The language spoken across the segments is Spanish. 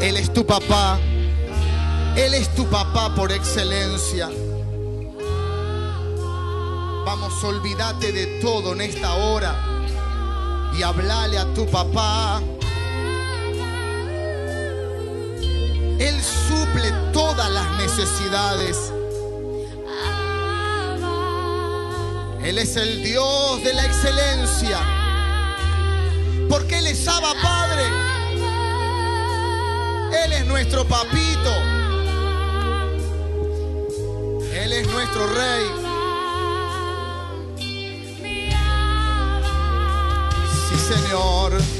Él es tu papá. Él es tu papá por excelencia. Vamos, olvídate de todo en esta hora y hablale a tu papá. Él suple todas las necesidades. Él es el Dios de la excelencia. Porque Él es Abba Padre. Él es nuestro papito. Él es nuestro rey. Sí, Señor.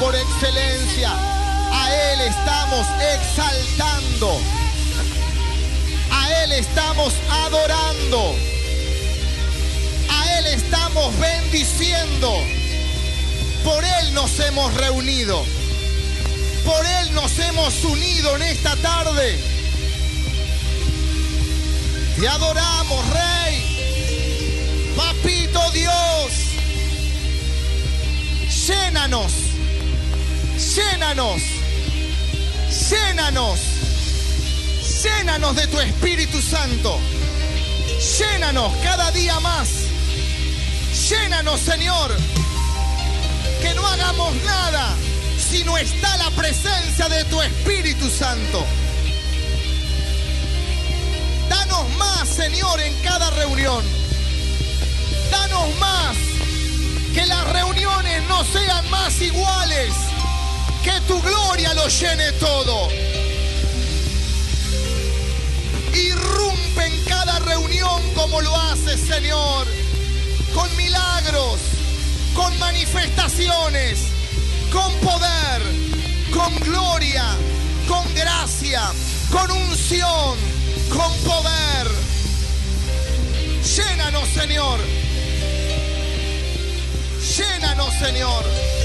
Por excelencia. A Él estamos exaltando. A Él estamos adorando. A Él estamos bendiciendo. Por Él nos hemos reunido. Por Él nos hemos unido en esta tarde. Te adoramos, Rey. Papito Dios. Llénanos. Llénanos. Llénanos. Llénanos de tu Espíritu Santo. Llénanos cada día más. Llénanos, Señor. Que no hagamos nada si no está la presencia de tu Espíritu Santo. Danos más, Señor, en cada reunión. Danos más. Que las reuniones no sean más iguales. Que tu gloria lo llene todo. Irrumpe en cada reunión como lo haces, Señor. Con milagros, con manifestaciones, con poder, con gloria, con gracia, con unción, con poder. Llénanos, Señor. Llénanos, Señor.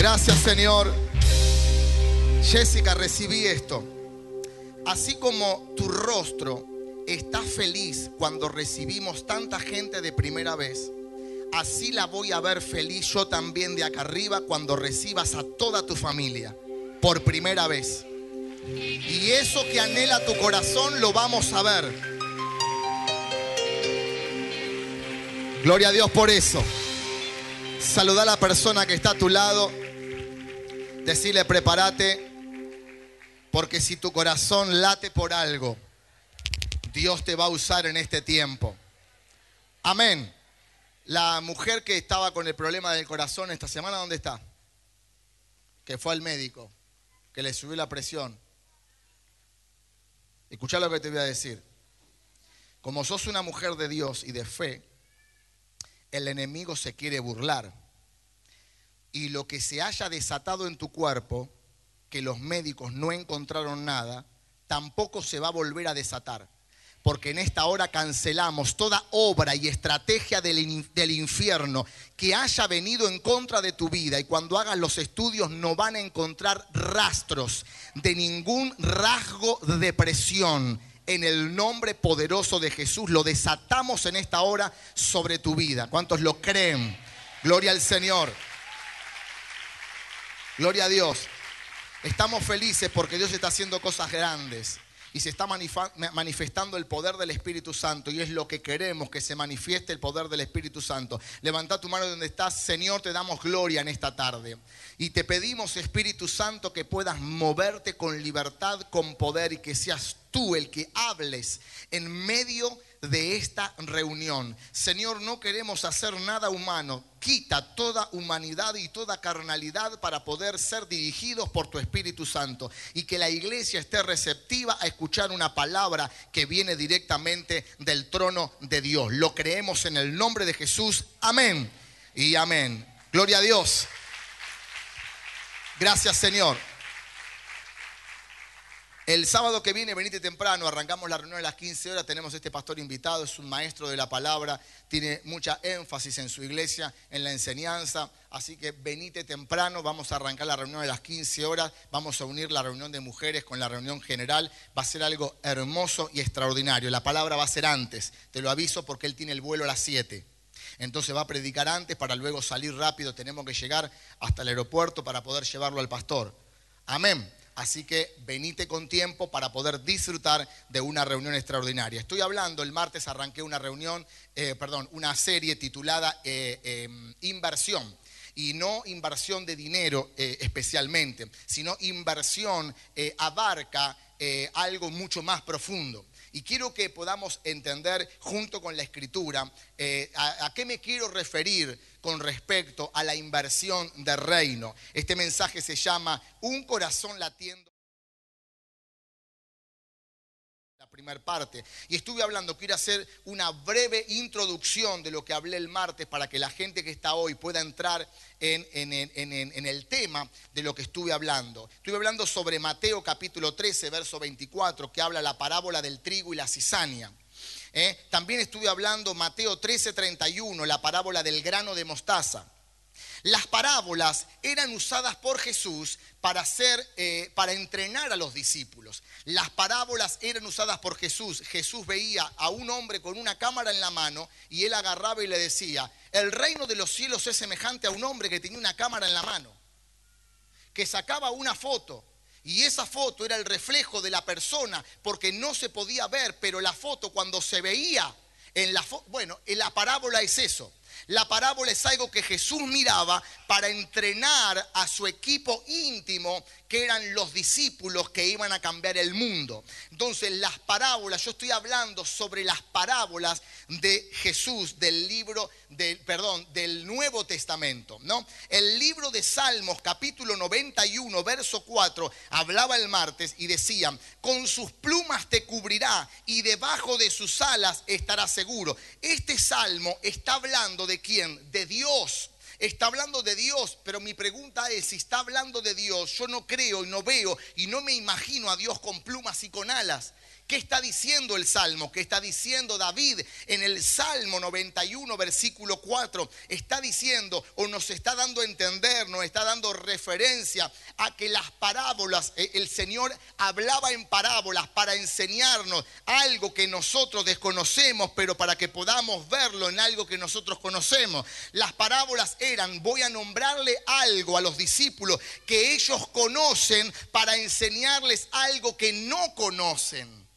Gracias, Señor. Jessica, recibí esto. Así como tu rostro está feliz cuando recibimos tanta gente de primera vez, así la voy a ver feliz yo también de acá arriba cuando recibas a toda tu familia por primera vez. Y eso que anhela tu corazón lo vamos a ver. Gloria a Dios por eso. Saluda a la persona que está a tu lado. Decirle, prepárate. Porque si tu corazón late por algo, Dios te va a usar en este tiempo. Amén. La mujer que estaba con el problema del corazón esta semana, ¿dónde está? Que fue al médico, que le subió la presión. Escucha lo que te voy a decir. Como sos una mujer de Dios y de fe, el enemigo se quiere burlar. Y lo que se haya desatado en tu cuerpo, que los médicos no encontraron nada, tampoco se va a volver a desatar. Porque en esta hora cancelamos toda obra y estrategia del, del infierno que haya venido en contra de tu vida. Y cuando hagas los estudios no van a encontrar rastros de ningún rasgo de depresión. En el nombre poderoso de Jesús lo desatamos en esta hora sobre tu vida. ¿Cuántos lo creen? Gloria al Señor. Gloria a Dios. Estamos felices porque Dios está haciendo cosas grandes. y se está manifestando el poder del Espíritu Santo y es lo que queremos que se manifieste el poder del Espíritu Santo. Levanta tu mano donde estás, Señor, te damos gloria en esta tarde. Y te pedimos, Espíritu Santo, que puedas moverte con libertad, con poder y que seas tú el que hables en medio de esta reunión. Señor, no queremos hacer nada humano. Quita toda humanidad y toda carnalidad para poder ser dirigidos por tu Espíritu Santo y que la iglesia esté receptiva a escuchar una palabra que viene directamente del trono de Dios. Lo creemos en el nombre de Jesús. Amén y amén. Gloria a Dios. Gracias Señor. El sábado que viene, venite temprano, arrancamos la reunión a las 15 horas, tenemos este pastor invitado, es un maestro de la palabra, tiene mucha énfasis en su iglesia, en la enseñanza, así que venite temprano, vamos a arrancar la reunión a las 15 horas, vamos a unir la reunión de mujeres con la reunión general, va a ser algo hermoso y extraordinario, la palabra va a ser antes, te lo aviso porque él tiene el vuelo a las 7. Entonces va a predicar antes para luego salir rápido. Tenemos que llegar hasta el aeropuerto para poder llevarlo al pastor. Amén. Así que venite con tiempo para poder disfrutar de una reunión extraordinaria. Estoy hablando, el martes arranqué una reunión, eh, perdón, una serie titulada eh, eh, Inversión. Y no inversión de dinero eh, especialmente, sino inversión eh, abarca algo mucho más profundo. Y quiero que podamos entender junto con la escritura eh, a, a qué me quiero referir con respecto a la inversión de reino. Este mensaje se llama Un corazón latiendo. Primera parte. Y estuve hablando, quiero hacer una breve introducción de lo que hablé el martes para que la gente que está hoy pueda entrar en, en- en- el tema de lo que estuve hablando. Estuve hablando sobre Mateo capítulo 13, verso 24, que habla la parábola del trigo y la cizaña. ¿Eh? También estuve hablando Mateo 13, 31, la parábola del grano de mostaza. Las parábolas eran usadas por Jesús para hacer, eh, para entrenar a los discípulos. Las parábolas eran usadas por Jesús. Jesús veía a un hombre con una cámara en la mano y él agarraba y le decía, el reino de los cielos es semejante a un hombre que tenía una cámara en la mano, que sacaba una foto. Y esa foto era el reflejo de la persona porque no se podía ver, pero la foto cuando se veía en la foto, bueno, en la parábola es eso. La parábola es algo que Jesús miraba para entrenar a su equipo íntimo, que eran los discípulos que iban a cambiar el mundo. Entonces, las parábolas, yo estoy hablando sobre las parábolas de Jesús del libro del perdón, del Nuevo Testamento, ¿no? El libro de Salmos capítulo 91, verso 4, hablaba el martes y decía, "Con sus plumas te cubrirá y debajo de sus alas estarás seguro." Este salmo está hablando de quién? De Dios. Está hablando de Dios, pero mi pregunta es, si está hablando de Dios, yo no creo y no veo y no me imagino a Dios con plumas y con alas. ¿Qué está diciendo el Salmo? ¿Qué está diciendo David en el Salmo 91, versículo 4? Está diciendo o nos está dando a entender, nos está dando referencia a que las parábolas, eh, el Señor hablaba en parábolas para enseñarnos algo que nosotros desconocemos, pero para que podamos verlo en algo que nosotros conocemos. Las parábolas eran, voy a nombrarle algo a los discípulos que ellos conocen para enseñarles algo que no conocen.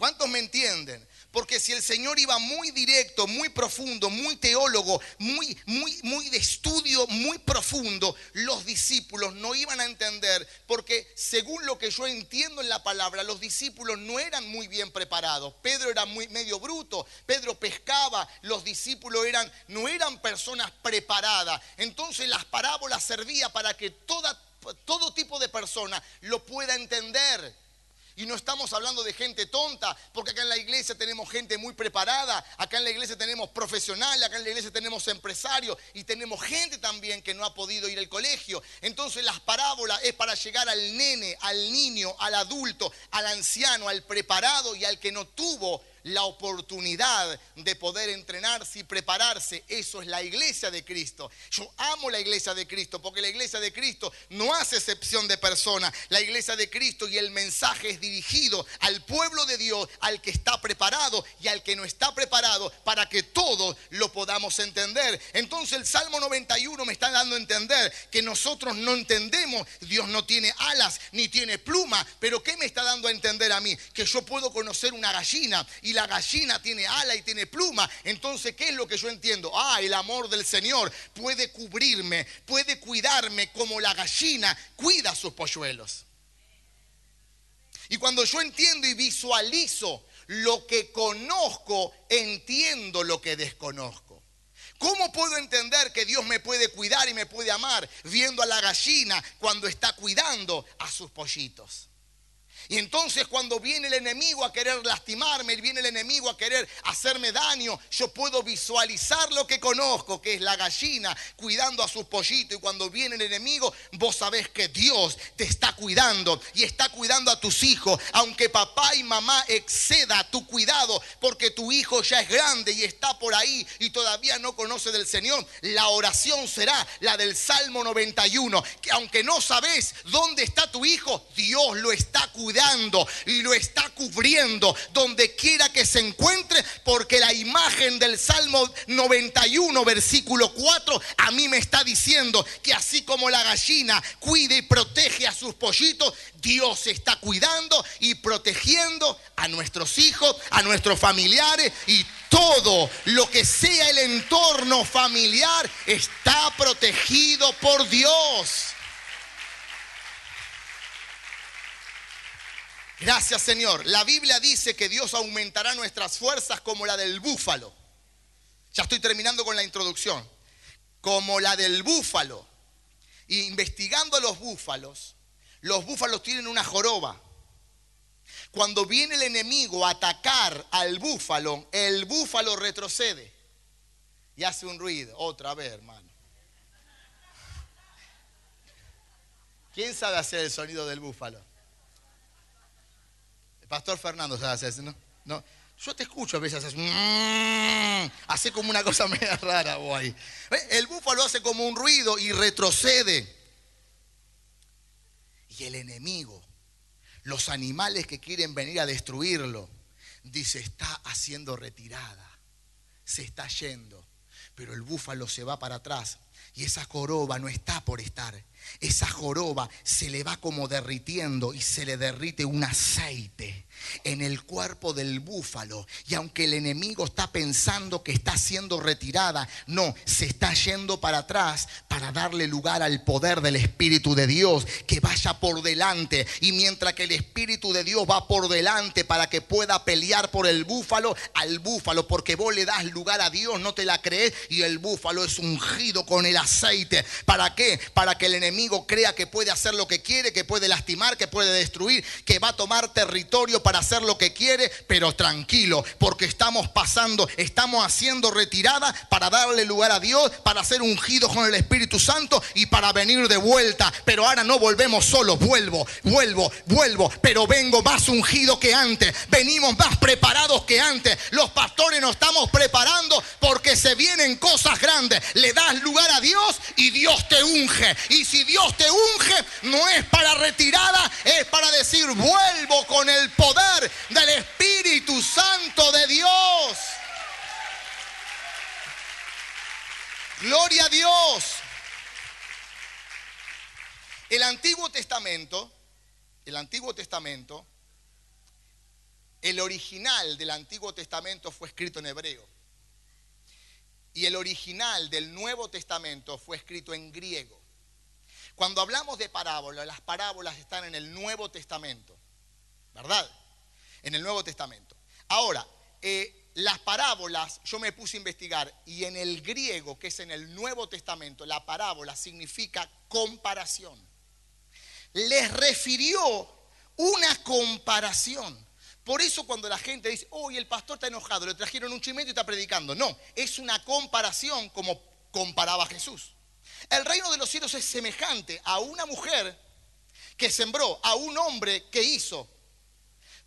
¿Cuántos me entienden? Porque si el Señor iba muy directo, muy profundo, muy teólogo, muy, muy, muy de estudio, muy profundo, los discípulos no iban a entender, porque según lo que yo entiendo en la palabra, los discípulos no eran muy bien preparados. Pedro era muy medio bruto, Pedro pescaba, los discípulos eran, no eran personas preparadas. Entonces las parábolas servían para que toda, todo tipo de persona lo pueda entender. Y no estamos hablando de gente tonta, porque acá en la iglesia tenemos gente muy preparada, acá en la iglesia tenemos profesionales, acá en la iglesia tenemos empresarios y tenemos gente también que no ha podido ir al colegio. Entonces las parábolas es para llegar al nene, al niño, al adulto, al anciano, al preparado y al que no tuvo la oportunidad de poder entrenarse y prepararse. Eso es la iglesia de Cristo. Yo amo la iglesia de Cristo porque la iglesia de Cristo no hace excepción de persona. La iglesia de Cristo y el mensaje es dirigido al pueblo de Dios, al que está preparado y al que no está preparado para que todos lo podamos entender. Entonces el Salmo 91 me está dando a entender que nosotros no entendemos, Dios no tiene alas ni tiene pluma, pero ¿qué me está dando a entender a mí? Que yo puedo conocer una gallina la gallina tiene ala y tiene pluma. Entonces, ¿qué es lo que yo entiendo? Ah, el amor del Señor puede cubrirme, puede cuidarme como la gallina cuida a sus polluelos. Y cuando yo entiendo y visualizo lo que conozco, entiendo lo que desconozco. ¿Cómo puedo entender que Dios me puede cuidar y me puede amar viendo a la gallina cuando está cuidando a sus pollitos? Y entonces cuando viene el enemigo a querer lastimarme, viene el enemigo a querer hacerme daño, yo puedo visualizar lo que conozco, que es la gallina cuidando a sus pollitos. Y cuando viene el enemigo, vos sabés que Dios te está cuidando y está cuidando a tus hijos, aunque papá y mamá exceda tu cuidado, porque tu hijo ya es grande y está por ahí y todavía no conoce del Señor. La oración será la del Salmo 91, que aunque no sabes dónde está tu hijo, Dios lo está cuidando y lo está cubriendo donde quiera que se encuentre, porque la imagen del Salmo 91, versículo 4, a mí me está diciendo que así como la gallina cuida y protege a sus pollitos, Dios está cuidando y protegiendo a nuestros hijos, a nuestros familiares y todo lo que sea el entorno familiar está protegido por Dios. Gracias Señor. La Biblia dice que Dios aumentará nuestras fuerzas como la del búfalo. Ya estoy terminando con la introducción. Como la del búfalo. Investigando a los búfalos, los búfalos tienen una joroba. Cuando viene el enemigo a atacar al búfalo, el búfalo retrocede y hace un ruido. Otra vez, hermano. ¿Quién sabe hacer el sonido del búfalo? Pastor Fernando eso, ¿no? No. Yo te escucho a veces, haces, mm, hace como una cosa media rara. ¿Ves? El búfalo hace como un ruido y retrocede. Y el enemigo, los animales que quieren venir a destruirlo, dice, está haciendo retirada, se está yendo. Pero el búfalo se va para atrás y esa joroba no está por estar. Esa joroba se le va como derritiendo y se le derrite un aceite en el cuerpo del búfalo. Y aunque el enemigo está pensando que está siendo retirada, no, se está yendo para atrás para darle lugar al poder del Espíritu de Dios que vaya por delante. Y mientras que el Espíritu de Dios va por delante para que pueda pelear por el búfalo, al búfalo, porque vos le das lugar a Dios, no te la crees, y el búfalo es ungido con el aceite. ¿Para qué? Para que el enemigo crea que puede hacer lo que quiere, que puede lastimar, que puede destruir, que va a tomar territorio para hacer lo que quiere, pero tranquilo, porque estamos pasando, estamos haciendo retirada para darle lugar a Dios, para ser ungidos con el Espíritu Santo y para venir de vuelta. Pero ahora no volvemos solos, vuelvo, vuelvo, vuelvo, pero vengo más ungido que antes, venimos más preparados que antes. Los pastores nos estamos preparando porque se vienen cosas grandes. Le das lugar a Dios y Dios te unge. Y si Dios te unge, no es para retirada, es para decir, vuelvo con el poder del Espíritu Santo de Dios. Gloria a Dios. El Antiguo Testamento, el Antiguo Testamento, el original del Antiguo Testamento fue escrito en hebreo. Y el original del Nuevo Testamento fue escrito en griego. Cuando hablamos de parábolas, las parábolas están en el Nuevo Testamento, ¿verdad? En el Nuevo Testamento. Ahora, eh, las parábolas, yo me puse a investigar, y en el griego, que es en el Nuevo Testamento, la parábola significa comparación. Les refirió una comparación. Por eso cuando la gente dice, hoy el pastor está enojado, le trajeron un chimento y está predicando. No, es una comparación como comparaba Jesús. El reino de los cielos es semejante a una mujer que sembró, a un hombre que hizo.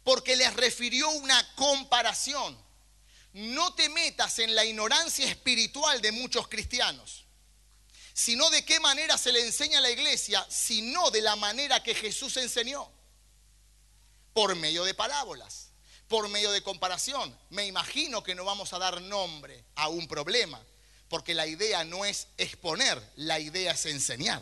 porque les refirió una comparación. No te metas en la ignorancia espiritual de muchos cristianos, sino de qué manera se le enseña a la iglesia, sino de la manera que Jesús enseñó, por medio de parábolas, por medio de comparación. Me imagino que no vamos a dar nombre a un problema, porque la idea no es exponer, la idea es enseñar.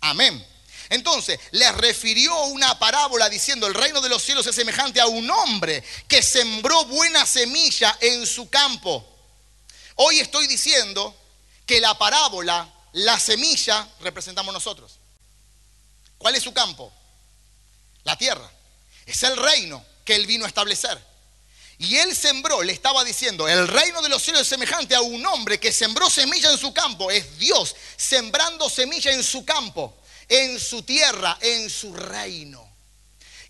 Amén. Entonces, les refirió una parábola diciendo, el reino de los cielos es semejante a un hombre que sembró buena semilla en su campo. Hoy estoy diciendo que la parábola, la semilla, representamos nosotros. ¿Cuál es su campo? La tierra. Es el reino que él vino a establecer. Y él sembró, le estaba diciendo, el reino de los cielos es semejante a un hombre que sembró semilla en su campo. Es Dios sembrando semilla en su campo en su tierra, en su reino.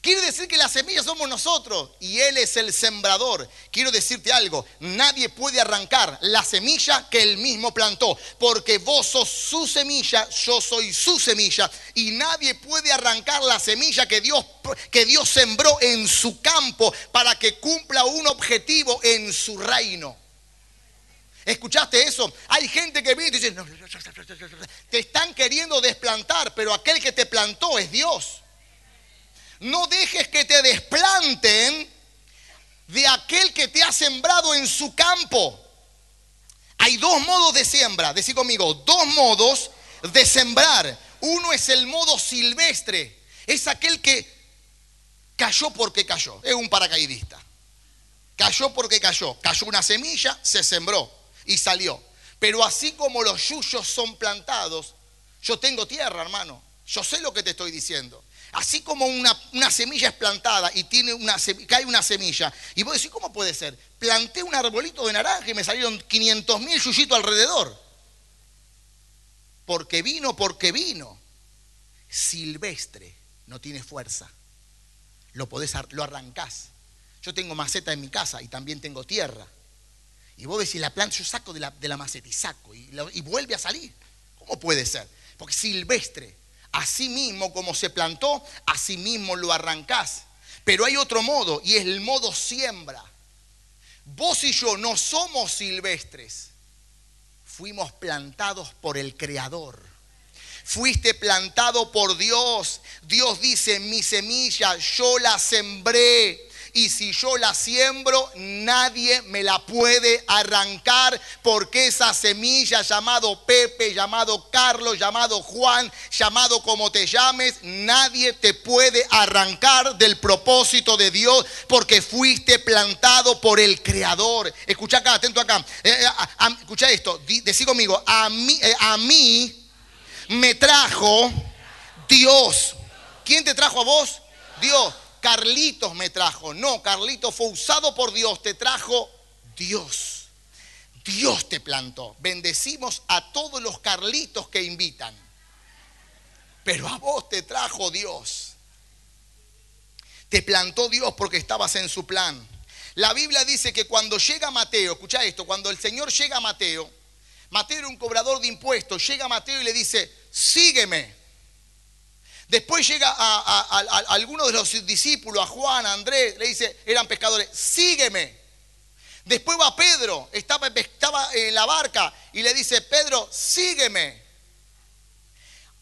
Quiere decir que la semilla somos nosotros y Él es el sembrador. Quiero decirte algo, nadie puede arrancar la semilla que Él mismo plantó, porque vos sos su semilla, yo soy su semilla, y nadie puede arrancar la semilla que Dios, que Dios sembró en su campo para que cumpla un objetivo en su reino. ¿Escuchaste eso? Hay gente que viene y dice, te están queriendo desplantar, pero aquel que te plantó es Dios. No dejes que te desplanten de aquel que te ha sembrado en su campo. Hay dos modos de siembra, decir conmigo, dos modos de sembrar. Uno es el modo silvestre, es aquel que cayó porque cayó, es un paracaidista. Cayó porque cayó, cayó una semilla, se sembró y salió. Pero así como los yuyos son plantados, yo tengo tierra, hermano. Yo sé lo que te estoy diciendo. Así como una, semilla es plantada y tiene una, cae una semilla, y vos decís, ¿cómo puede ser? Planté un arbolito de naranja y me salieron 500 mil yuyitos alrededor. Porque vino, porque vino. Silvestre, no tiene fuerza. Lo podés, lo arrancás. Yo tengo maceta en mi casa y también tengo tierra. Y vos decís, la planta, yo saco de la, de la maceta y saco y, y, vuelve a salir. ¿Cómo puede ser? Porque silvestre, así mismo como se plantó, así mismo lo arrancás. Pero hay otro modo y es el modo siembra. Vos y yo no somos silvestres, fuimos plantados por el Creador. Fuiste plantado por Dios. Dios dice, mi semilla yo la sembré y si yo la siembro, nadie me la puede arrancar porque esa semilla llamado Pepe, llamado Carlos, llamado Juan, llamado como te llames, nadie te puede arrancar del propósito de Dios porque fuiste plantado por el Creador. Escucha acá, atento acá. Eh, eh, escucha esto, decí conmigo, a mí, eh, a mí me trajo Dios. ¿Quién te trajo a vos? Dios. Carlitos me trajo. No, Carlitos fue usado por Dios, te trajo Dios. Dios te plantó. Bendecimos a todos los Carlitos que invitan. Pero a vos te trajo Dios. Te plantó Dios porque estabas en su plan. La Biblia dice que cuando llega Mateo, escucha esto, cuando el Señor llega a Mateo, Mateo era un cobrador de impuestos, llega Mateo y le dice, sígueme. Después llega a, a, alguno de los discípulos, a Juan, a Andrés, le dice, eran pescadores, sígueme. Después va Pedro, estaba, en la barca y le dice, Pedro, sígueme.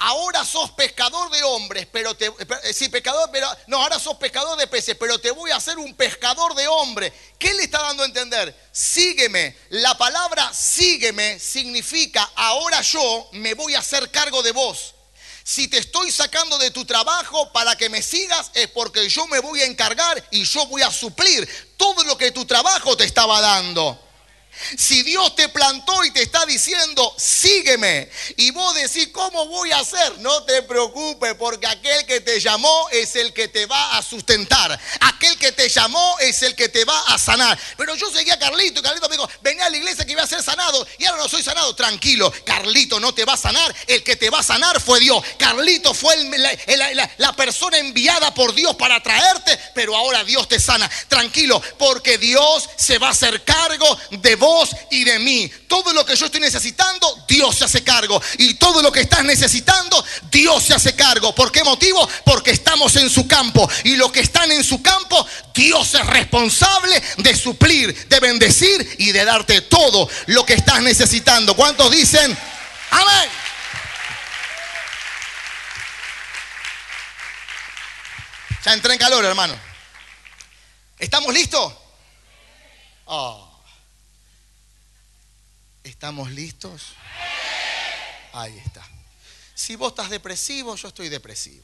Ahora sos pescador de hombres, pero te, sí, pescador, pero no, ahora sos pescador de peces, pero te voy a hacer un pescador de hombres. ¿Qué le está dando a entender? Sígueme. La palabra sígueme significa ahora yo me voy a hacer cargo de vos. Si te estoy sacando de tu trabajo para que me sigas es porque yo me voy a encargar y yo voy a suplir todo lo que tu trabajo te estaba dando. Si Dios te plantó y te está diciendo, sígueme, y vos decís, ¿cómo voy a hacer? No te preocupes, porque aquel que te llamó es el que te va a sustentar. Aquel que te llamó es el que te va a sanar. Pero yo seguía a Carlito y Carlito me dijo, venía a la iglesia que iba a ser sanado y ahora no soy sanado. Tranquilo, Carlito no te va a sanar. El que te va a sanar fue Dios. Carlito fue el, la, la, persona enviada por Dios para traerte, pero ahora Dios te sana. Tranquilo, porque Dios se va a hacer cargo de vos vos y de mí. Todo lo que yo estoy necesitando, Dios se hace cargo. Y todo lo que estás necesitando, Dios se hace cargo. ¿Por qué motivo? Porque estamos en su campo. Y los que están en su campo, Dios es responsable de suplir, de bendecir y de darte todo lo que estás necesitando. ¿Cuántos dicen? Amén. Ya entré en calor, hermano. ¿Estamos listos? Oh. ¿Estamos listos? Ahí está. Si vos estás depresivo, yo estoy depresivo.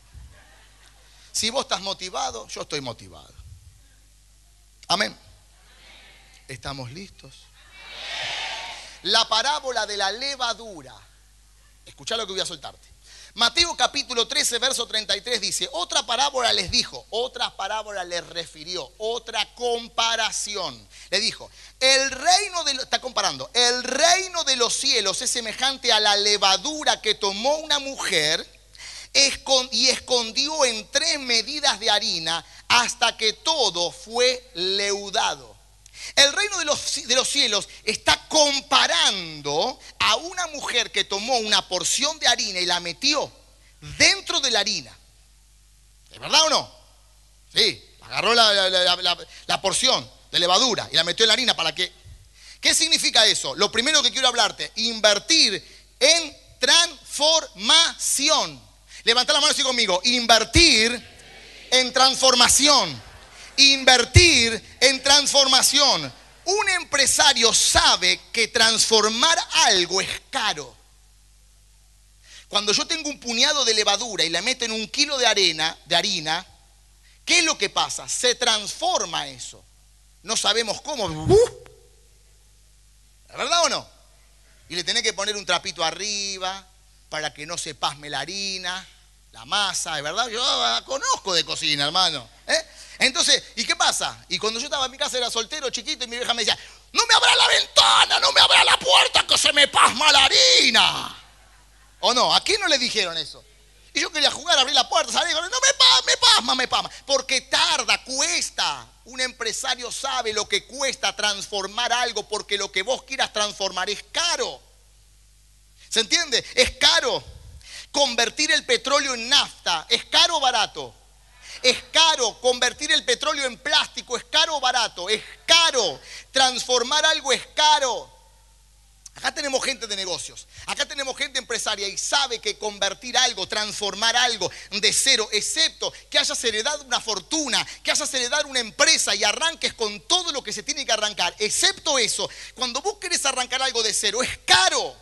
Si vos estás motivado, yo estoy motivado. Amén. ¿Estamos listos? La parábola de la levadura. Escucha lo que voy a soltarte. Mateo capítulo 13, verso 33 dice, otra parábola les dijo, otra parábola les refirió, otra comparación. Le dijo, el reino de, lo- está comparando, el reino de los cielos es semejante a la levadura que tomó una mujer y escondió en tres medidas de harina hasta que todo fue leudado. El reino de los, de los cielos está comparando a una mujer que tomó una porción de harina y la metió dentro de la harina. ¿Es verdad o no? Sí, agarró la, la- porción de levadura y la metió en la harina para que... ¿Qué significa eso? Lo primero que quiero hablarte, invertir en transformación. Levanta la mano así conmigo, invertir en transformación. Invertir en transformación. Un empresario sabe que transformar algo es caro. Cuando yo tengo un puñado de levadura y la meto en un kilo de arena, de harina, ¿qué es lo que pasa? Se transforma eso. No sabemos cómo. ¡Uh! ¿Es verdad o no? Y le tenés que poner un trapito arriba para que no se pasme la harina, la masa, ¿es verdad? Yo ah, conozco de cocina, hermano. ¿eh? Entonces, ¿y qué pasa? Y cuando yo estaba en mi casa era soltero, chiquito, y mi vieja me decía, no me abra la ventana, no me abra la puerta, que se me pasma la harina. ¿O no? ¿A quién no le dijeron eso? Y yo quería jugar, abrir la puerta, salir, no me pasma, me pasma, me pasma. Porque tarda, cuesta. Un empresario sabe lo que cuesta transformar algo porque lo que vos quieras transformar es caro. ¿Se entiende? Es caro. Convertir el petróleo en nafta, ¿es caro o barato? Es caro convertir el petróleo en plástico, es caro o barato, es caro. Transformar algo es caro. Acá tenemos gente de negocios, acá tenemos gente empresaria y sabe que convertir algo, transformar algo de cero, excepto que hayas heredado una fortuna, que hayas heredado una empresa y arranques con todo lo que se tiene que arrancar, excepto eso, cuando vos querés arrancar algo de cero, es caro.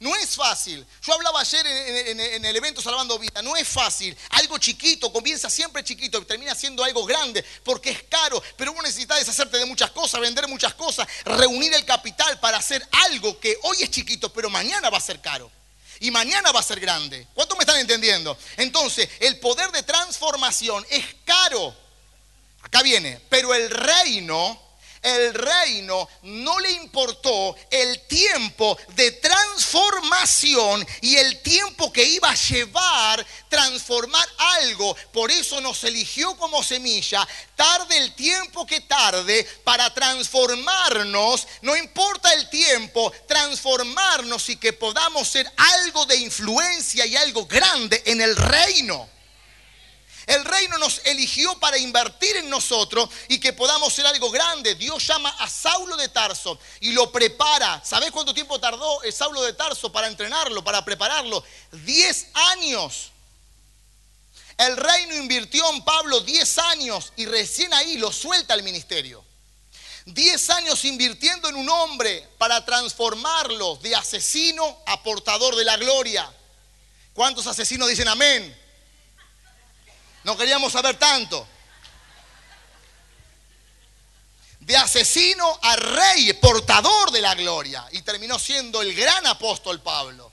No es fácil. Yo hablaba ayer en, el evento Salvando Vida. No es fácil. Algo chiquito comienza siempre chiquito y termina siendo algo grande porque es caro. Pero vos necesitas deshacerte de muchas cosas, vender muchas cosas, reunir el capital para hacer algo que hoy es chiquito, pero mañana va a ser caro. Y mañana va a ser grande. ¿Cuántos me están entendiendo? Entonces, el poder de transformación es caro. Acá viene. Pero el reino, el reino no le importó el tiempo de transformación y el tiempo que iba a llevar transformar algo. Por eso nos eligió como semilla. Tarde el tiempo que tarde para transformarnos. No importa el tiempo, transformarnos y que podamos ser algo de influencia y algo grande en el reino. El reino nos eligió para invertir en nosotros y que podamos ser algo grande. Dios llama a Saulo de Tarso y lo prepara. ¿Sabés cuánto tiempo tardó el Saulo de Tarso para entrenarlo, para prepararlo? Diez años. El reino invirtió en Pablo diez años y recién ahí lo suelta el ministerio. Diez años invirtiendo en un hombre para transformarlo de asesino a portador de la gloria. ¿Cuántos asesinos dicen amén? No queríamos saber tanto. De asesino a rey, portador de la gloria. Y terminó siendo el gran apóstol Pablo.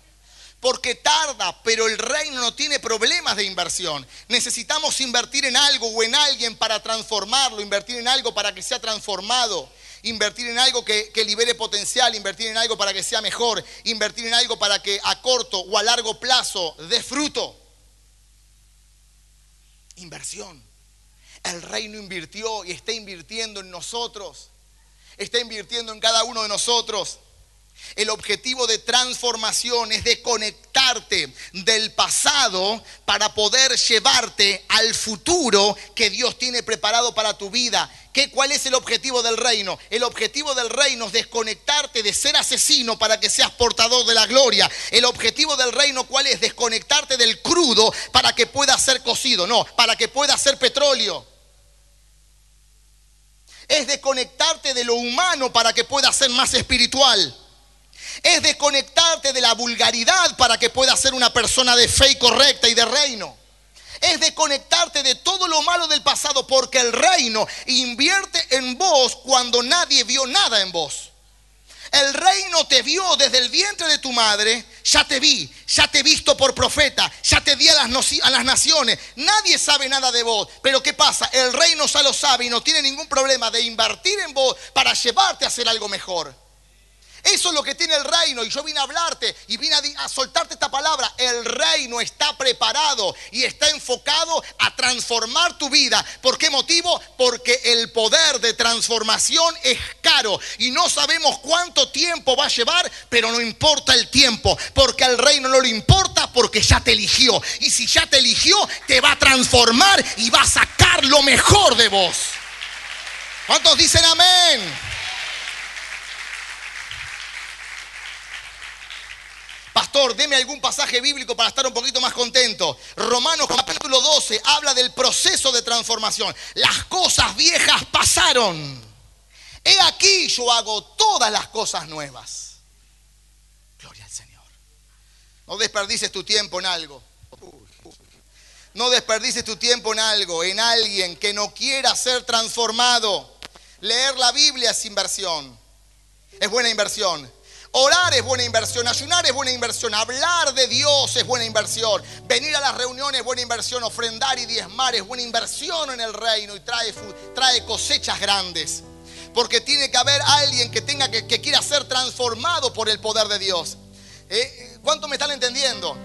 Porque tarda, pero el reino no tiene problemas de inversión. Necesitamos invertir en algo o en alguien para transformarlo, invertir en algo para que sea transformado, invertir en algo que, que libere potencial, invertir en algo para que sea mejor, invertir en algo para que a corto o a largo plazo dé fruto. Inversión. El reino invirtió y está invirtiendo en nosotros. está invirtiendo en cada uno de nosotros. El objetivo de transformación es de conectarte del pasado para poder llevarte al futuro que Dios tiene preparado para tu vida. ¿Qué, ¿Cuál es el objetivo del reino? El objetivo del reino es desconectarte de ser asesino para que seas portador de la gloria. El objetivo del reino, ¿cuál es? Desconectarte del crudo para que pueda ser cocido. No, para que pueda ser petróleo. Es desconectarte de lo humano para que pueda ser más espiritual es desconectarte de la vulgaridad para que puedas ser una persona de fe y correcta y de reino. Es desconectarte de todo lo malo del pasado porque el reino invierte en vos cuando nadie vio nada en vos. El reino te vio desde el vientre de tu madre, ya te vi, ya te he visto por profeta, ya te di a las, a las naciones. Nadie sabe nada de vos, pero ¿qué pasa? El reino ya lo sabe y no tiene ningún problema de invertir en vos para llevarte a hacer algo mejor. Eso es lo que tiene el reino. Y yo vine a hablarte y vine a, soltarte esta palabra. El reino está preparado y está enfocado a transformar tu vida. ¿Por qué motivo? Porque el poder de transformación es caro. Y no sabemos cuánto tiempo va a llevar, pero no importa el tiempo. Porque al reino no le importa porque ya te eligió. Y si ya te eligió, te va a transformar y va a sacar lo mejor de vos. ¿Cuántos dicen amén? Pastor, deme algún pasaje bíblico para estar un poquito más contento. Romanos capítulo 12 habla del proceso de transformación. Las cosas viejas pasaron. He aquí yo hago todas las cosas nuevas. Gloria al Señor. No desperdices tu tiempo en algo. No desperdices tu tiempo en algo, en alguien que no quiera ser transformado. Leer la Biblia es inversión. Es buena inversión. Orar es buena inversión, ayunar es buena inversión, hablar de Dios es buena inversión, venir a las reuniones es buena inversión, ofrendar y diezmar es buena inversión en el reino y trae, trae cosechas grandes. Porque tiene que haber alguien que tenga que, que quiera ser transformado por el poder de Dios. ¿Eh? ¿Cuánto me están entendiendo?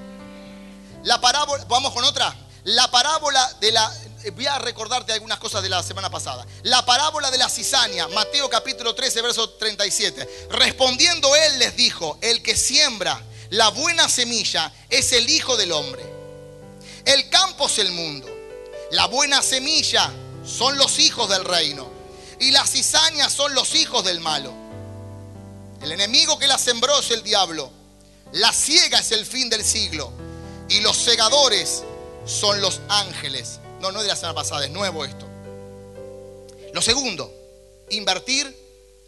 La parábola, vamos con otra. La parábola de la, voy a recordarte algunas cosas de la semana pasada. La parábola de la cizaña, Mateo capítulo 13, verso 37. Respondiendo él les dijo, el que siembra la buena semilla es el Hijo del Hombre. El campo es el mundo. La buena semilla son los hijos del reino. Y las cizañas son los hijos del malo. El enemigo que la sembró es el diablo. La ciega es el fin del siglo. Y los segadores son los ángeles. No, no de la semana pasada, es nuevo esto. Lo segundo, invertir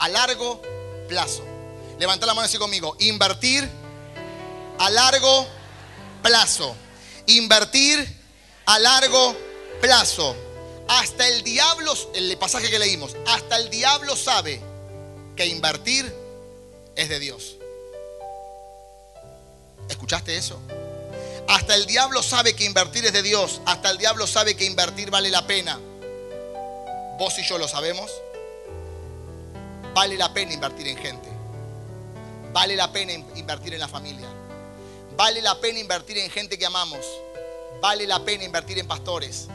a largo plazo. Levanta la mano así conmigo. Invertir a largo plazo. Invertir a largo plazo. Hasta el diablo, el pasaje que leímos, hasta el diablo sabe que invertir es de Dios. ¿Escuchaste eso? Hasta el diablo sabe que invertir es de Dios. Hasta el diablo sabe que invertir vale la pena. Vos y yo lo sabemos. Vale la pena invertir en gente. Vale la pena in- invertir en la familia. Vale la pena invertir en gente que amamos. Vale la pena invertir en pastores.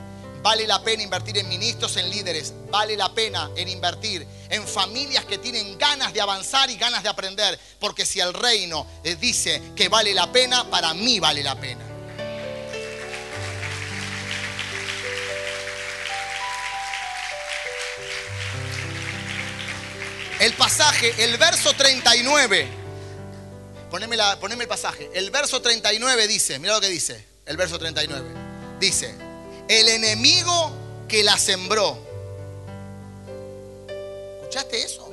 Vale la pena invertir en ministros, en líderes. Vale la pena en invertir en familias que tienen ganas de avanzar y ganas de aprender. Porque si el reino dice que vale la pena, para mí vale la pena. El pasaje, el verso 39. Poneme, la- poneme el pasaje. El verso 39 dice, mira lo que dice. El verso 39. Dice, el enemigo que la sembró. ¿Escuchaste eso?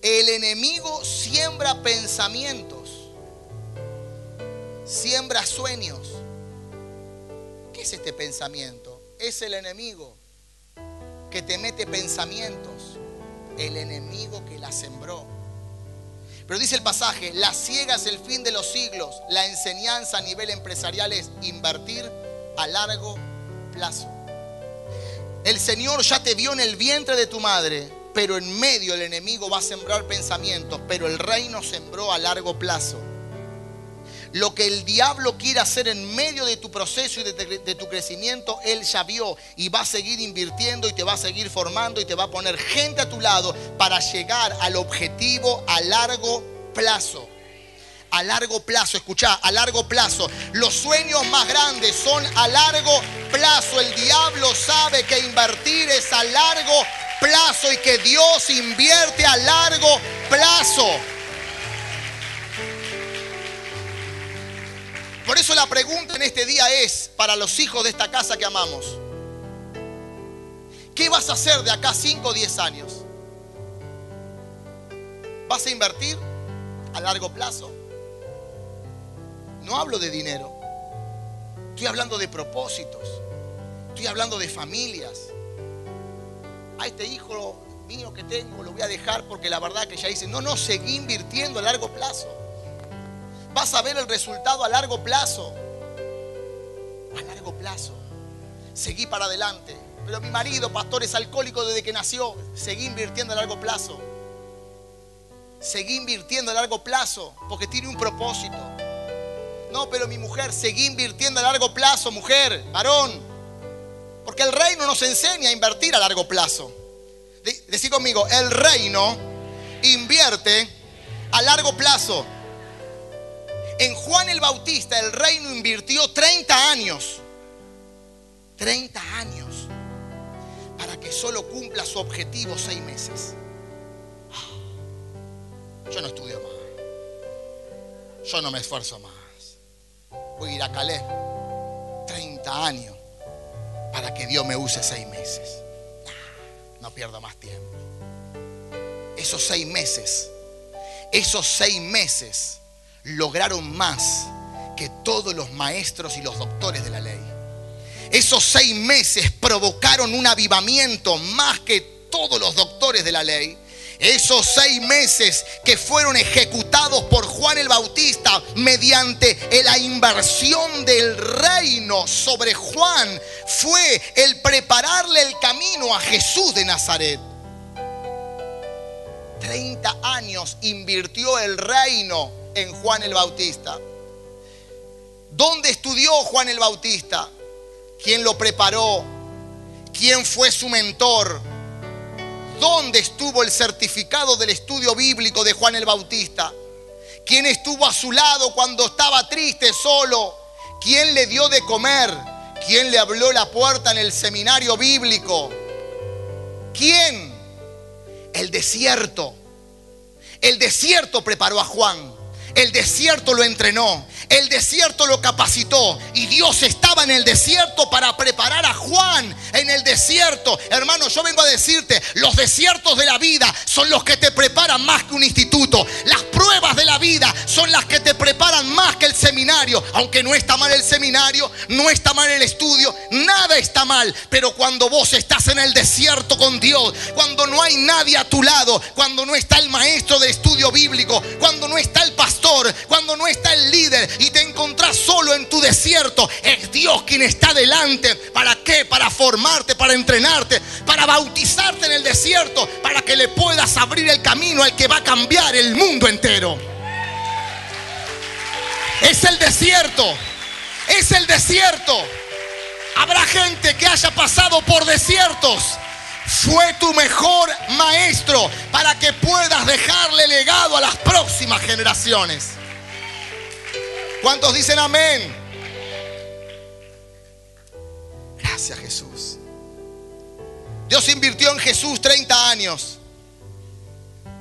El enemigo siembra pensamientos. Siembra sueños. ¿Qué es este pensamiento? Es el enemigo que te mete pensamientos. El enemigo que la sembró. Pero dice el pasaje, la ciega es el fin de los siglos. La enseñanza a nivel empresarial es invertir a largo plazo. El Señor ya te vio en el vientre de tu madre, pero en medio el enemigo va a sembrar pensamientos, pero el reino sembró a largo plazo. Lo que el diablo quiere hacer en medio de tu proceso y de tu crecimiento, él ya vio y va a seguir invirtiendo y te va a seguir formando y te va a poner gente a tu lado para llegar al objetivo a largo plazo. A largo plazo, escucha, a largo plazo. Los sueños más grandes son a largo plazo. El diablo sabe que invertir es a largo plazo y que Dios invierte a largo plazo. Por eso la pregunta en este día es para los hijos de esta casa que amamos. ¿Qué vas a hacer de acá 5 o 10 años? ¿Vas a invertir a largo plazo? No hablo de dinero. Estoy hablando de propósitos. Estoy hablando de familias. A este hijo mío que tengo lo voy a dejar porque la verdad que ya dice, no, no, seguí invirtiendo a largo plazo. Vas a ver el resultado a largo plazo. A largo plazo. Seguí para adelante. Pero mi marido, pastor, es alcohólico desde que nació. Seguí invirtiendo a largo plazo. Seguí invirtiendo a largo plazo porque tiene un propósito. No, pero mi mujer, seguí invirtiendo a largo plazo, mujer, varón. Porque el reino nos enseña a invertir a largo plazo. Decí conmigo, el reino invierte a largo plazo. En Juan el Bautista el reino invirtió 30 años. 30 años. Para que solo cumpla su objetivo 6 meses. Yo no estudio más. Yo no me esfuerzo más. Voy a ir a Calais. 30 años. Para que Dios me use 6 meses. No pierdo más tiempo. Esos 6 meses. Esos 6 meses lograron más que todos los maestros y los doctores de la ley. Esos seis meses provocaron un avivamiento más que todos los doctores de la ley. Esos seis meses que fueron ejecutados por Juan el Bautista mediante la inversión del reino sobre Juan fue el prepararle el camino a Jesús de Nazaret. 30 años invirtió el reino en Juan el Bautista. ¿Dónde estudió Juan el Bautista? ¿Quién lo preparó? ¿Quién fue su mentor? ¿Dónde estuvo el certificado del estudio bíblico de Juan el Bautista? ¿Quién estuvo a su lado cuando estaba triste, solo? ¿Quién le dio de comer? ¿Quién le abrió la puerta en el seminario bíblico? ¿Quién? El desierto. El desierto preparó a Juan. El desierto lo entrenó, el desierto lo capacitó y Dios estaba en el desierto para preparar a Juan en el desierto. Hermano, yo vengo a decirte, los desiertos de la vida son los que te preparan más que un instituto. Las pruebas de la vida son las que te preparan más que el seminario. Aunque no está mal el seminario, no está mal el estudio, nada está mal. Pero cuando vos estás en el desierto con Dios, cuando no hay nadie a tu lado, cuando no está el maestro de estudio bíblico, cuando no está el pastor, cuando no está el líder y te encontrás solo en tu desierto, es Dios quien está delante. ¿Para qué? Para formarte, para entrenarte, para bautizarte en el desierto, para que le puedas abrir el camino al que va a cambiar el mundo entero. Es el desierto, es el desierto. Habrá gente que haya pasado por desiertos fue tu mejor maestro para que puedas dejarle legado a las próximas generaciones. ¿Cuántos dicen amén? Gracias Jesús. Dios invirtió en Jesús 30 años.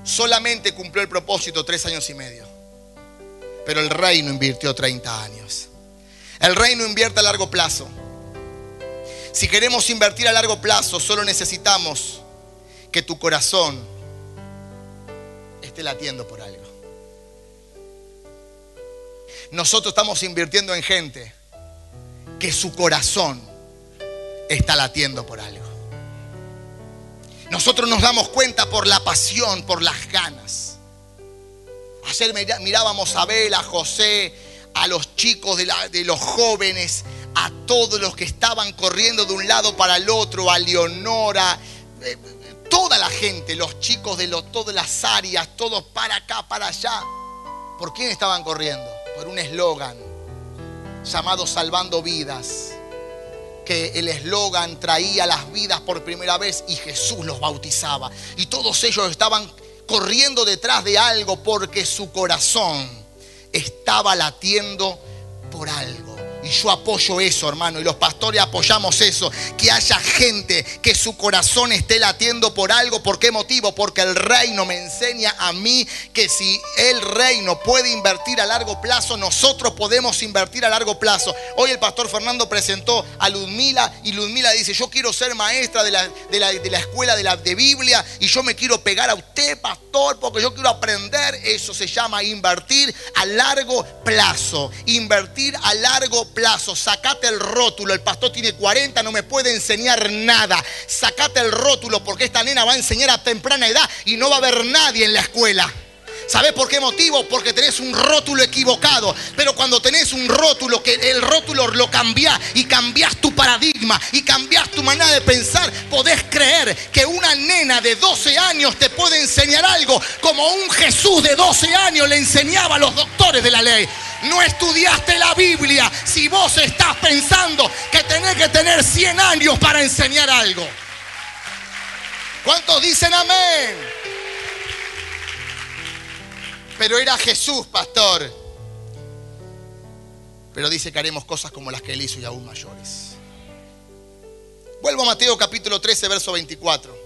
Solamente cumplió el propósito tres años y medio. Pero el reino invirtió 30 años. El reino invierte a largo plazo. Si queremos invertir a largo plazo, solo necesitamos que tu corazón esté latiendo por algo. Nosotros estamos invirtiendo en gente que su corazón está latiendo por algo. Nosotros nos damos cuenta por la pasión, por las ganas. Ayer mirábamos a Abel, a José, a los chicos de, de los jóvenes, a todos los que estaban corriendo de un lado para el otro, a Leonora, eh, toda la gente, los chicos de todas las áreas, todos para acá, para allá. ¿Por quién estaban corriendo? por un eslogan llamado Salvando Vidas, que el eslogan traía las vidas por primera vez y Jesús los bautizaba. Y todos ellos estaban corriendo detrás de algo porque su corazón estaba latiendo por algo. Y yo apoyo eso, hermano, y los pastores apoyamos eso, que haya gente que su corazón esté latiendo por algo. ¿Por qué motivo? Porque el reino me enseña a mí que si el reino puede invertir a largo plazo, nosotros podemos invertir a largo plazo. Hoy el pastor Fernando presentó a Ludmila y Ludmila dice, yo quiero ser maestra de la, de la, de la escuela de, la, de Biblia y yo me quiero pegar a usted, pastor, porque yo quiero aprender. Eso se llama invertir a largo plazo. Invertir a largo plazo. Sacate el rótulo. El pastor tiene 40, no me puede enseñar nada. Sacate el rótulo porque esta nena va a enseñar a temprana edad y no va a haber nadie en la escuela. ¿Sabes por qué motivo? Porque tenés un rótulo equivocado. Pero cuando tenés un rótulo, que el rótulo lo cambiás y cambiás tu paradigma y cambiás tu manera de pensar, podés creer que una nena de 12 años te puede enseñar algo como un Jesús de 12 años le enseñaba a los doctores de la ley. No estudiaste la Biblia si vos estás pensando que tenés que tener 100 años para enseñar algo. ¿Cuántos dicen amén? Pero era Jesús, pastor. Pero dice que haremos cosas como las que él hizo y aún mayores. Vuelvo a Mateo capítulo 13, verso 24.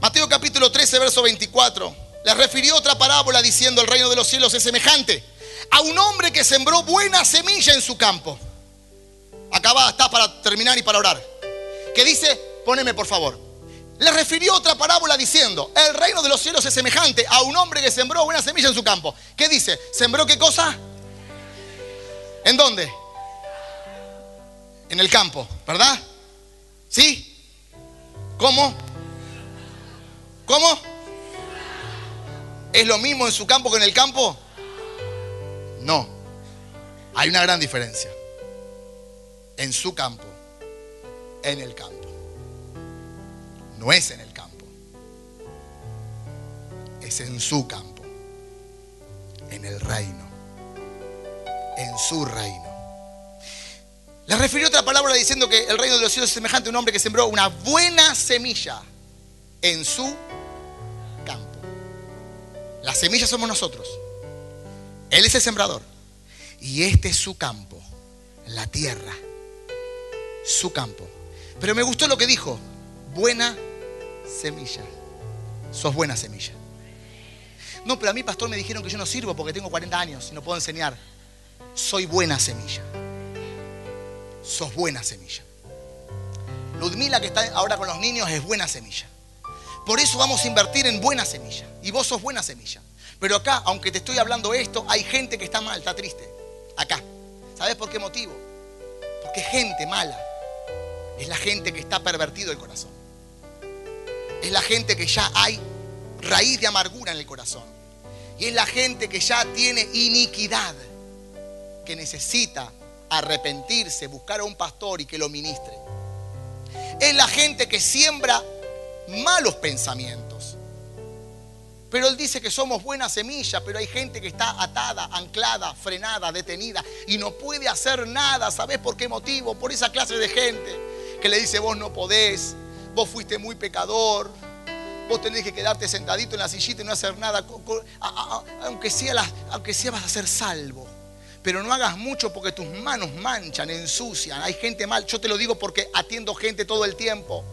Mateo capítulo 13, verso 24. Le refirió otra parábola diciendo el reino de los cielos es semejante a un hombre que sembró buena semilla en su campo. Acaba, está para terminar y para orar. Que dice, poneme por favor. Le refirió otra parábola diciendo, el reino de los cielos es semejante a un hombre que sembró buena semilla en su campo. ¿Qué dice? ¿Sembró qué cosa? ¿En dónde? En el campo, ¿verdad? ¿Sí? ¿Cómo? ¿Cómo? ¿Es lo mismo en su campo que en el campo? No. Hay una gran diferencia. En su campo, en el campo. No es en el campo. Es en su campo. En el reino. En su reino. Le refirió otra palabra diciendo que el reino de los cielos es semejante a un hombre que sembró una buena semilla en su. La semilla somos nosotros. Él es el sembrador. Y este es su campo, la tierra. Su campo. Pero me gustó lo que dijo. Buena semilla. Sos buena semilla. No, pero a mí, pastor, me dijeron que yo no sirvo porque tengo 40 años y no puedo enseñar. Soy buena semilla. Sos buena semilla. Ludmila, que está ahora con los niños, es buena semilla. Por eso vamos a invertir en buena semilla. Y vos sos buena semilla. Pero acá, aunque te estoy hablando esto, hay gente que está mal, está triste. Acá. ¿Sabes por qué motivo? Porque gente mala es la gente que está pervertido el corazón. Es la gente que ya hay raíz de amargura en el corazón. Y es la gente que ya tiene iniquidad, que necesita arrepentirse, buscar a un pastor y que lo ministre. Es la gente que siembra malos pensamientos. Pero él dice que somos buena semilla, pero hay gente que está atada, anclada, frenada, detenida y no puede hacer nada. ¿Sabes por qué motivo? Por esa clase de gente que le dice vos no podés, vos fuiste muy pecador, vos tenés que quedarte sentadito en la sillita y no hacer nada, aunque sea, aunque sea vas a ser salvo. Pero no hagas mucho porque tus manos manchan, ensucian. Hay gente mal. Yo te lo digo porque atiendo gente todo el tiempo.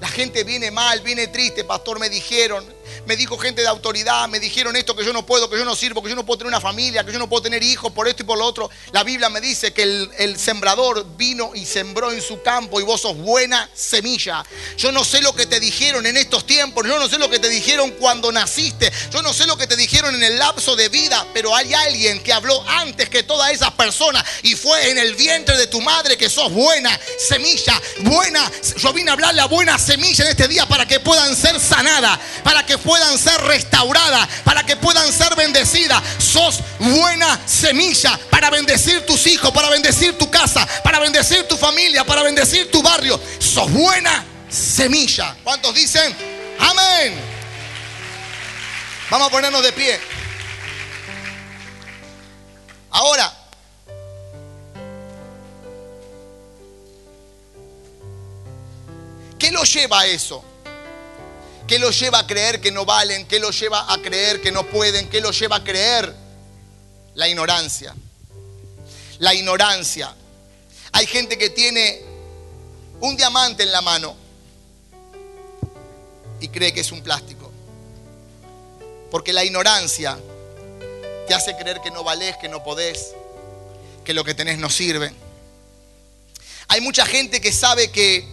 La gente viene mal, viene triste, pastor, me dijeron, me dijo gente de autoridad, me dijeron esto que yo no puedo, que yo no sirvo, que yo no puedo tener una familia, que yo no puedo tener hijos por esto y por lo otro. La Biblia me dice que el, sembrador vino y sembró en su campo y vos sos buena semilla. Yo no sé lo que te dijeron en estos tiempos, yo no sé lo que te dijeron cuando naciste, yo no sé lo que te dijeron en el lapso de vida, pero hay alguien que habló antes que todas esas personas y fue en el vientre de tu madre que sos buena semilla, buena. Yo vine a hablar la buena semilla en este día para que puedan ser sanadas, para que puedan puedan ser restauradas, para que puedan ser bendecidas. Sos buena semilla para bendecir tus hijos, para bendecir tu casa, para bendecir tu familia, para bendecir tu barrio. Sos buena semilla. ¿Cuántos dicen? Amén. Vamos a ponernos de pie. Ahora, ¿qué lo lleva a eso? ¿Qué los lleva a creer que no valen? ¿Qué los lleva a creer que no pueden? ¿Qué los lleva a creer? La ignorancia. La ignorancia. Hay gente que tiene un diamante en la mano y cree que es un plástico. Porque la ignorancia te hace creer que no valés, que no podés, que lo que tenés no sirve. Hay mucha gente que sabe que,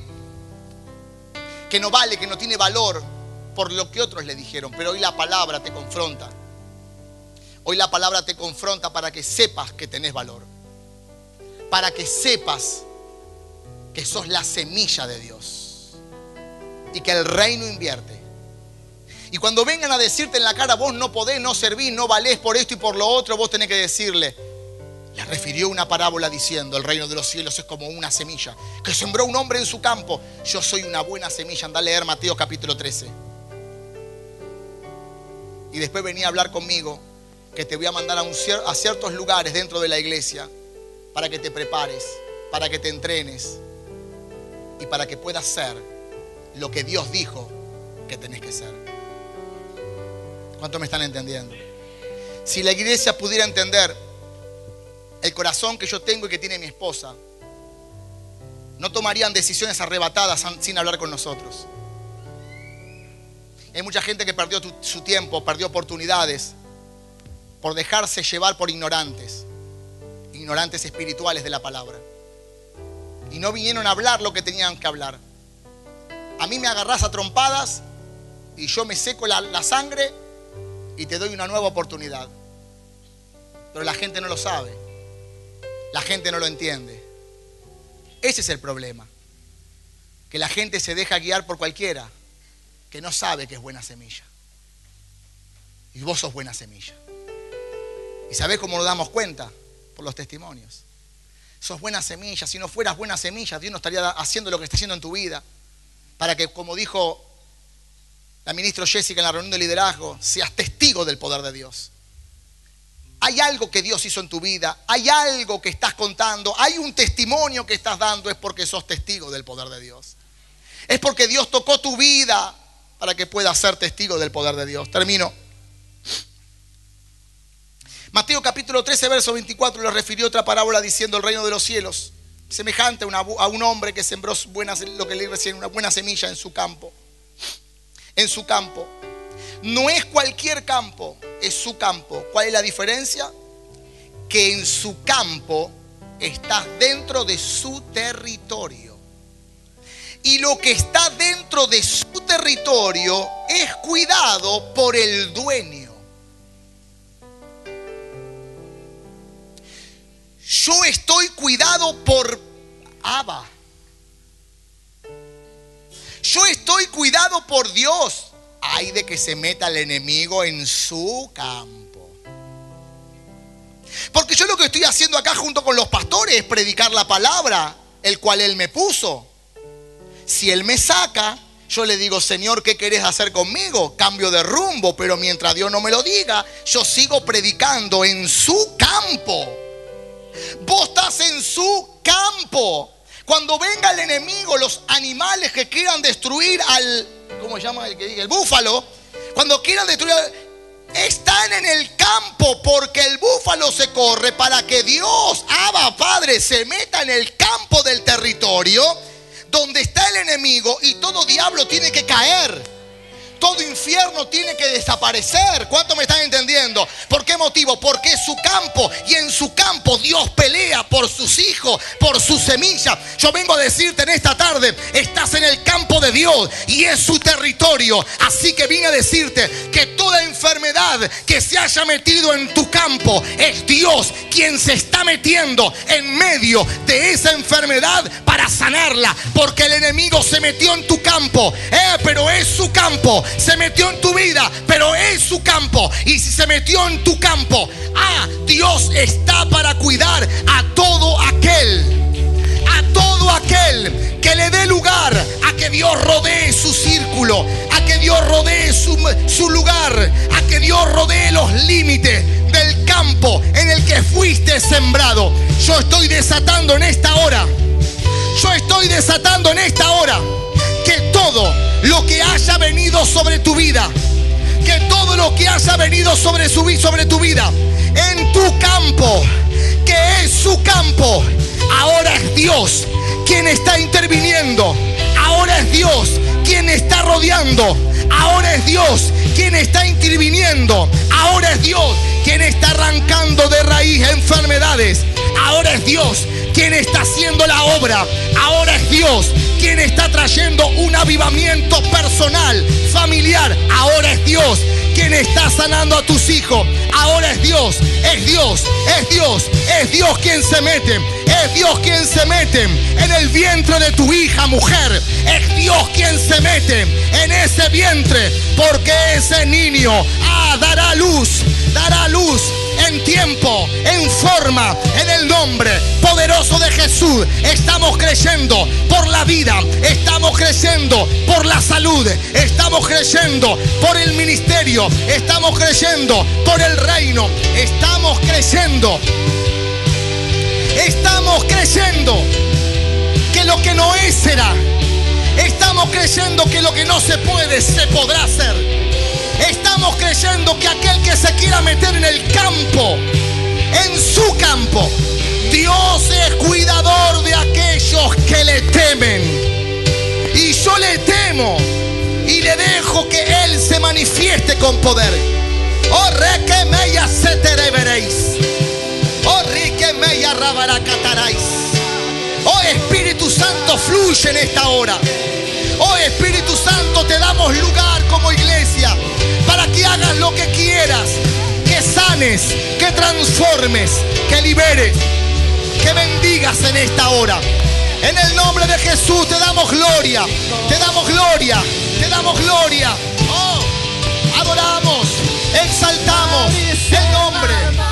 que no vale, que no tiene valor por lo que otros le dijeron, pero hoy la palabra te confronta. Hoy la palabra te confronta para que sepas que tenés valor. Para que sepas que sos la semilla de Dios. Y que el reino invierte. Y cuando vengan a decirte en la cara, vos no podés, no servís, no valés por esto y por lo otro, vos tenés que decirle, le refirió una parábola diciendo, el reino de los cielos es como una semilla que sembró un hombre en su campo. Yo soy una buena semilla. Anda a leer Mateo capítulo 13. Y después venía a hablar conmigo que te voy a mandar a, ciertos lugares dentro de la iglesia para que te prepares, para que te entrenes y para que puedas ser lo que Dios dijo que tenés que ser. ¿Cuánto me están entendiendo? Si la iglesia pudiera entender el corazón que yo tengo y que tiene mi esposa, no tomarían decisiones arrebatadas sin hablar con nosotros. Hay mucha gente que perdió su tiempo, perdió oportunidades por dejarse llevar por ignorantes, ignorantes espirituales de la palabra. Y no vinieron a hablar lo que tenían que hablar. A mí me agarrás a trompadas y yo me seco la sangre y te doy una nueva oportunidad. Pero la gente no lo sabe. La gente no lo entiende. Ese es el problema. Que la gente se deja guiar por cualquiera que no sabe que es buena semilla. Y vos sos buena semilla. ¿Y sabés cómo nos damos cuenta? Por los testimonios. Sos buena semilla. Si no fueras buena semilla, Dios no estaría haciendo lo que está haciendo en tu vida. Para que, como dijo la ministra Jessica en la reunión de liderazgo, seas testigo del poder de Dios. Hay algo que Dios hizo en tu vida, hay algo que estás contando, hay un testimonio que estás dando, es porque sos testigo del poder de Dios. Es porque Dios tocó tu vida para que puedas ser testigo del poder de Dios. Termino. Mateo capítulo 13, verso 24 le refirió otra parábola diciendo el reino de los cielos, semejante a, un hombre que sembró buenas, lo que le recién una buena semilla en su campo. En su campo. No es cualquier campo, es su campo. ¿Cuál es la diferencia? Que en su campo estás dentro de su territorio. Y lo que está dentro de su territorio es cuidado por el dueño. Yo estoy cuidado por Abba. Yo estoy cuidado por Dios. Hay de que se meta el enemigo en su campo. Porque yo lo que estoy haciendo acá junto con los pastores es predicar la palabra, el cual Él me puso. Si Él me saca, yo le digo, Señor, ¿qué querés hacer conmigo? Cambio de rumbo, pero mientras Dios no me lo diga, yo sigo predicando en su campo. Vos estás en su campo. Cuando venga el enemigo, los animales que quieran destruir al, ¿cómo se llama el que diga? El búfalo. Cuando quieran destruir, están en el campo porque el búfalo se corre para que Dios, Abba Padre, se meta en el campo del territorio donde está el enemigo y todo diablo tiene que caer. Todo infierno tiene que desaparecer. ¿Cuánto me están entendiendo? ¿Por qué motivo? Porque es su campo y en su campo Dios pelea por sus hijos, por su semilla. Yo vengo a decirte en esta tarde, estás en el campo de Dios y es su territorio. Así que vine a decirte que toda enfermedad que se haya metido en tu campo es Dios quien se está metiendo en medio de esa enfermedad para sanarla. Porque el enemigo se metió en tu campo, eh, pero es su campo. Se metió en tu vida, pero es su campo. Y si se metió en tu campo, ah, Dios está para cuidar a todo aquel a todo aquel que le dé lugar a que Dios rodee su círculo, a que Dios rodee su, su lugar, a que Dios rodee los límites del campo en el que fuiste sembrado. Yo estoy desatando en esta hora, yo estoy desatando en esta hora que todo lo que haya venido sobre tu vida, que todo lo que haya venido sobre, su, sobre tu vida, en tu campo, que es su campo, ahora es Dios quien está interviniendo, ahora es Dios quien está rodeando, ahora es Dios quien está interviniendo, ahora es Dios quien está arrancando de raíz enfermedades, ahora es Dios quien está haciendo la obra, ahora es Dios quien está trayendo un avivamiento personal, familiar, ahora es Dios quien está sanando a tus hijos. Ahora es Dios, es Dios, es Dios, es Dios quien se mete, es Dios quien se mete en el vientre de tu hija mujer, es Dios quien se mete en ese vientre, porque ese niño ah, dará luz, dará luz en tiempo, en forma, en el nombre poderoso de Jesús. Estamos creyendo por la vida, estamos creyendo por la salud, estamos creyendo por el ministerio, estamos creyendo por el reino, estamos creyendo, estamos creyendo que lo que no es será. Estamos creyendo que lo que no se puede se podrá hacer. Creyendo que aquel que se quiera meter en el campo, en su campo, Dios es cuidador de aquellos que le temen. Y yo le temo y le dejo que Él se manifieste con poder. Oh, re que me se te veréis. Oh, ri que me ya. Oh Espíritu Santo, fluye en esta hora. Oh Espíritu Santo, te damos lugar como iglesia para que hagas lo que quieras, que sanes, que transformes, que liberes, que bendigas en esta hora. En el nombre de Jesús te damos gloria, te damos gloria, te damos gloria. Oh, adoramos, exaltamos el nombre.